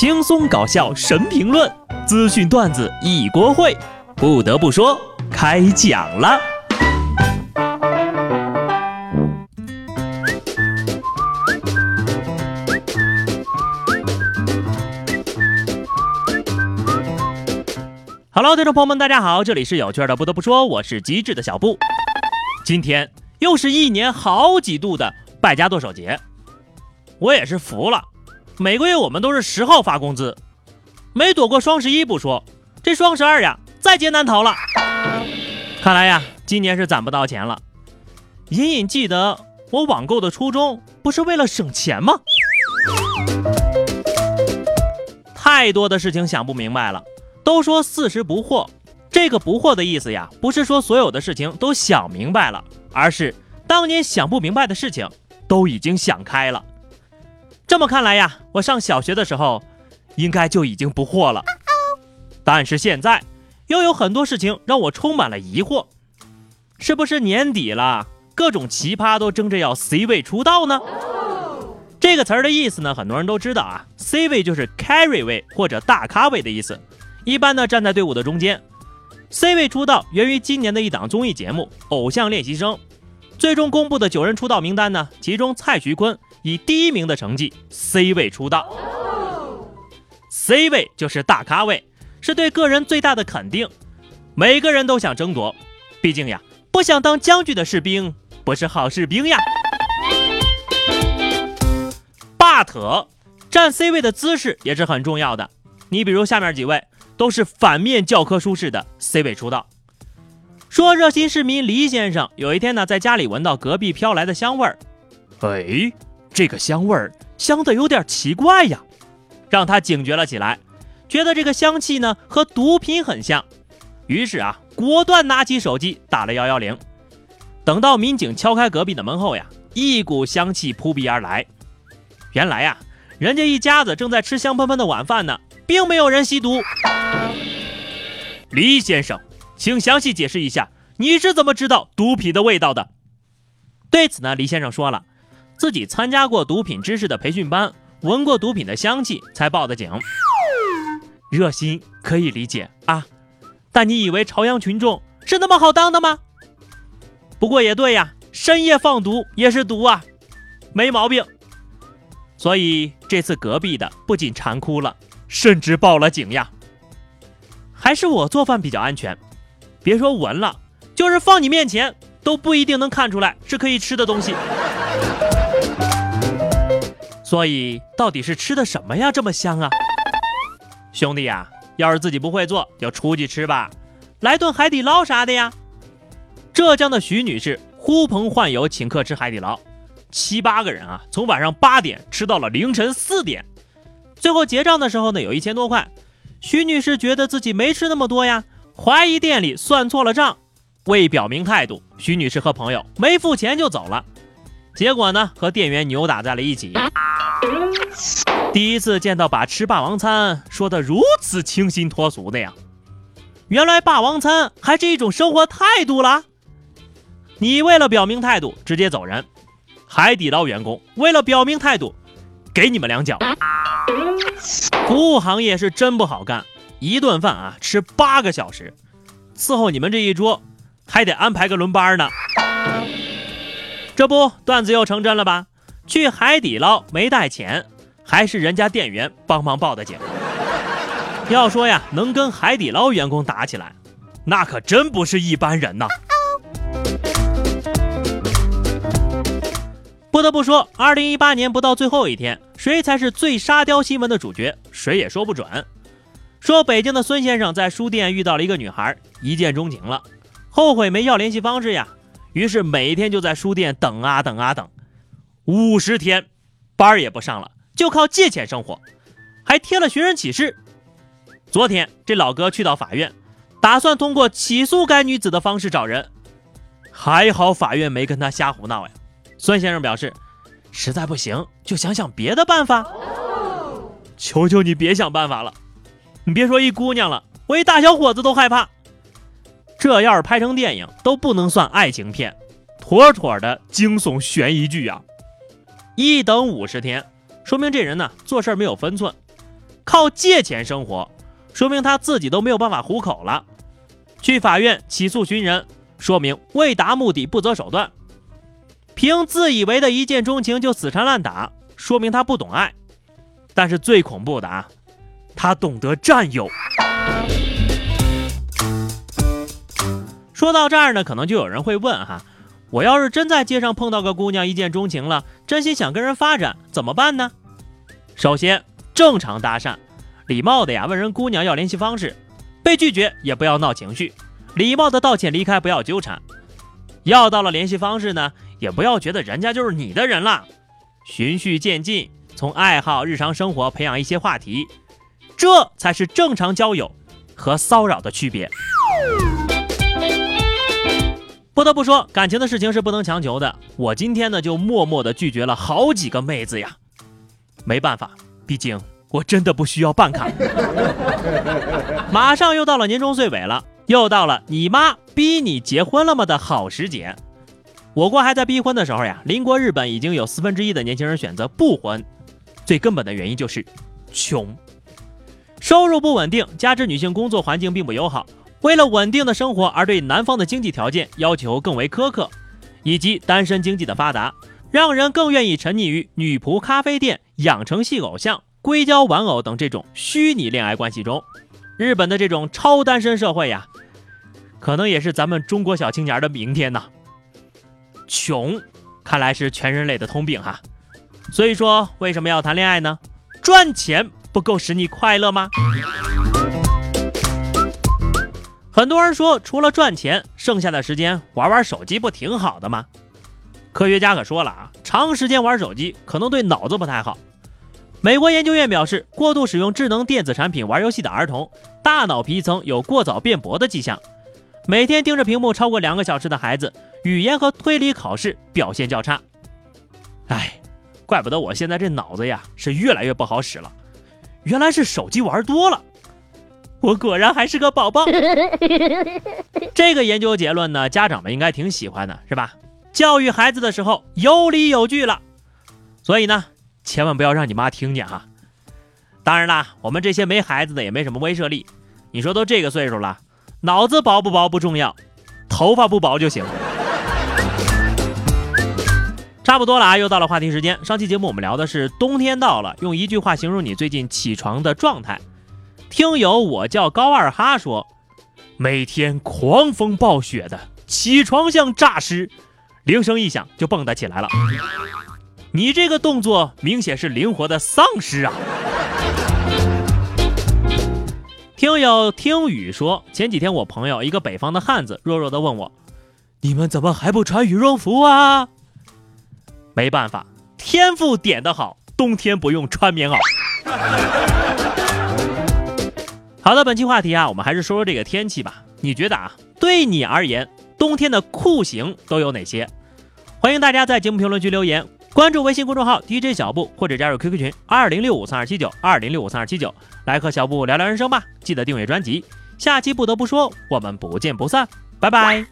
轻松搞笑神评论，资讯段子一锅烩。不得不说，开讲了。Hello，听众朋友们，大家好，这里是有趣的。不得不说，我是机智的小布。今天又是一年好几度的败家剁手节，我也是服了。每个月我们都是十号发工资，没躲过双十一不说，这双十二呀，在劫难逃了。看来呀，今年是攒不到钱了。隐隐记得我网购的初衷不是为了省钱吗？太多的事情想不明白了。都说四十不惑，这个不惑的意思呀，不是说所有的事情都想明白了，而是当年想不明白的事情都已经想开了。这么看来呀，我上小学的时候，应该就已经不惑了。但是现在，又有很多事情让我充满了疑惑。是不是年底了，各种奇葩都争着要 C 位出道呢？这个词儿的意思呢，很多人都知道啊，C 位就是 carry 位或者大咖位的意思，一般呢站在队伍的中间。C 位出道源于今年的一档综艺节目《偶像练习生》，最终公布的九人出道名单呢，其中蔡徐坤。以第一名的成绩 C 位出道，C 位就是大咖位，是对个人最大的肯定，每个人都想争夺，毕竟呀，不想当将军的士兵不是好士兵呀。But 站 C 位的姿势也是很重要的，你比如下面几位都是反面教科书式的 C 位出道。说热心市民黎先生有一天呢，在家里闻到隔壁飘来的香味儿，哎。这个香味儿香的有点奇怪呀，让他警觉了起来，觉得这个香气呢和毒品很像，于是啊，果断拿起手机打了幺幺零。等到民警敲开隔壁的门后呀，一股香气扑鼻而来。原来呀，人家一家子正在吃香喷喷的晚饭呢，并没有人吸毒。李先生，请详细解释一下，你是怎么知道毒品的味道的？对此呢，李先生说了。自己参加过毒品知识的培训班，闻过毒品的香气，才报的警。热心可以理解啊，但你以为朝阳群众是那么好当的吗？不过也对呀，深夜放毒也是毒啊，没毛病。所以这次隔壁的不仅馋哭了，甚至报了警呀。还是我做饭比较安全，别说闻了，就是放你面前都不一定能看出来是可以吃的东西。所以到底是吃的什么呀？这么香啊！兄弟呀，要是自己不会做，就出去吃吧，来顿海底捞啥的呀。浙江的徐女士呼朋唤友请客吃海底捞，七八个人啊，从晚上八点吃到了凌晨四点，最后结账的时候呢，有一千多块。徐女士觉得自己没吃那么多呀，怀疑店里算错了账。为表明态度，徐女士和朋友没付钱就走了。结果呢，和店员扭打在了一起。第一次见到把吃霸王餐说的如此清新脱俗的呀！原来霸王餐还是一种生活态度啦。你为了表明态度直接走人，海底捞员工为了表明态度，给你们两脚。服务行业是真不好干，一顿饭啊吃八个小时，伺候你们这一桌还得安排个轮班呢。这不，段子又成真了吧？去海底捞没带钱，还是人家店员帮忙报的警。要说呀，能跟海底捞员工打起来，那可真不是一般人呐。不得不说，二零一八年不到最后一天，谁才是最沙雕新闻的主角，谁也说不准。说北京的孙先生在书店遇到了一个女孩，一见钟情了，后悔没要联系方式呀。于是每天就在书店等啊等啊等，五十天，班儿也不上了，就靠借钱生活，还贴了寻人启事。昨天这老哥去到法院，打算通过起诉该女子的方式找人，还好法院没跟他瞎胡闹呀。孙先生表示，实在不行就想想别的办法。求求你别想办法了，你别说一姑娘了，我一大小伙子都害怕。这要是拍成电影，都不能算爱情片，妥妥的惊悚悬疑剧啊！一等五十天，说明这人呢做事没有分寸，靠借钱生活，说明他自己都没有办法糊口了。去法院起诉寻人，说明为达目的不择手段。凭自以为的一见钟情就死缠烂打，说明他不懂爱。但是最恐怖的啊，他懂得占有。说到这儿呢，可能就有人会问哈，我要是真在街上碰到个姑娘一见钟情了，真心想跟人发展，怎么办呢？首先，正常搭讪，礼貌的呀，问人姑娘要联系方式，被拒绝也不要闹情绪，礼貌的道歉离开，不要纠缠。要到了联系方式呢，也不要觉得人家就是你的人了，循序渐进，从爱好、日常生活培养一些话题，这才是正常交友和骚扰的区别。不得不说，感情的事情是不能强求的。我今天呢，就默默的拒绝了好几个妹子呀。没办法，毕竟我真的不需要办卡。马上又到了年终岁尾了，又到了你妈逼你结婚了吗的好时节。我国还在逼婚的时候呀，邻国日本已经有四分之一的年轻人选择不婚。最根本的原因就是穷，收入不稳定，加之女性工作环境并不友好。为了稳定的生活而对男方的经济条件要求更为苛刻，以及单身经济的发达，让人更愿意沉溺于女仆咖啡店、养成系偶像、硅胶玩偶等这种虚拟恋爱关系中。日本的这种超单身社会呀，可能也是咱们中国小青年的明天呐。穷，看来是全人类的通病哈。所以说，为什么要谈恋爱呢？赚钱不够使你快乐吗？很多人说，除了赚钱，剩下的时间玩玩手机不挺好的吗？科学家可说了啊，长时间玩手机可能对脑子不太好。美国研究院表示，过度使用智能电子产品玩游戏的儿童，大脑皮层有过早变薄的迹象。每天盯着屏幕超过两个小时的孩子，语言和推理考试表现较差。哎，怪不得我现在这脑子呀是越来越不好使了，原来是手机玩多了。我果然还是个宝宝。这个研究结论呢，家长们应该挺喜欢的，是吧？教育孩子的时候有理有据了。所以呢，千万不要让你妈听见哈。当然啦，我们这些没孩子的也没什么威慑力。你说都这个岁数了，脑子薄不薄不重要，头发不薄就行。差不多了啊，又到了话题时间。上期节目我们聊的是冬天到了，用一句话形容你最近起床的状态。听友，我叫高二哈说，每天狂风暴雪的，起床像诈尸，铃声一响就蹦跶起来了。你这个动作明显是灵活的丧尸啊！听友听雨说，前几天我朋友一个北方的汉子弱弱的问我，你们怎么还不穿羽绒服啊？没办法，天赋点的好，冬天不用穿棉袄。好的，本期话题啊，我们还是说说这个天气吧。你觉得啊，对你而言，冬天的酷刑都有哪些？欢迎大家在节目评论区留言，关注微信公众号 DJ 小布，或者加入 QQ 群二零六五三二七九二零六五三二七九，来和小布聊聊人生吧。记得订阅专辑，下期不得不说，我们不见不散，拜拜。